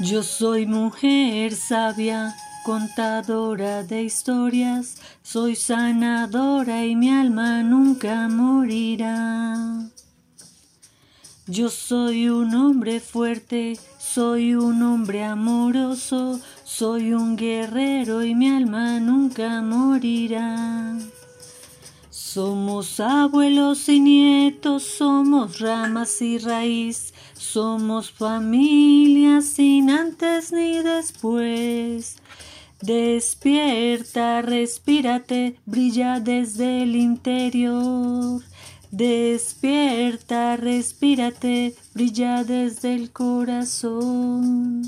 Yo soy mujer sabia, contadora de historias, soy sanadora y mi alma nunca morirá. Yo soy un hombre fuerte, soy un hombre amoroso, soy un guerrero y mi alma nunca morirá. Somos abuelos y nietos, somos ramas y raíz, somos familia sin antes ni después. Despierta, respírate, brilla desde el interior. Despierta, respírate, brilla desde el corazón.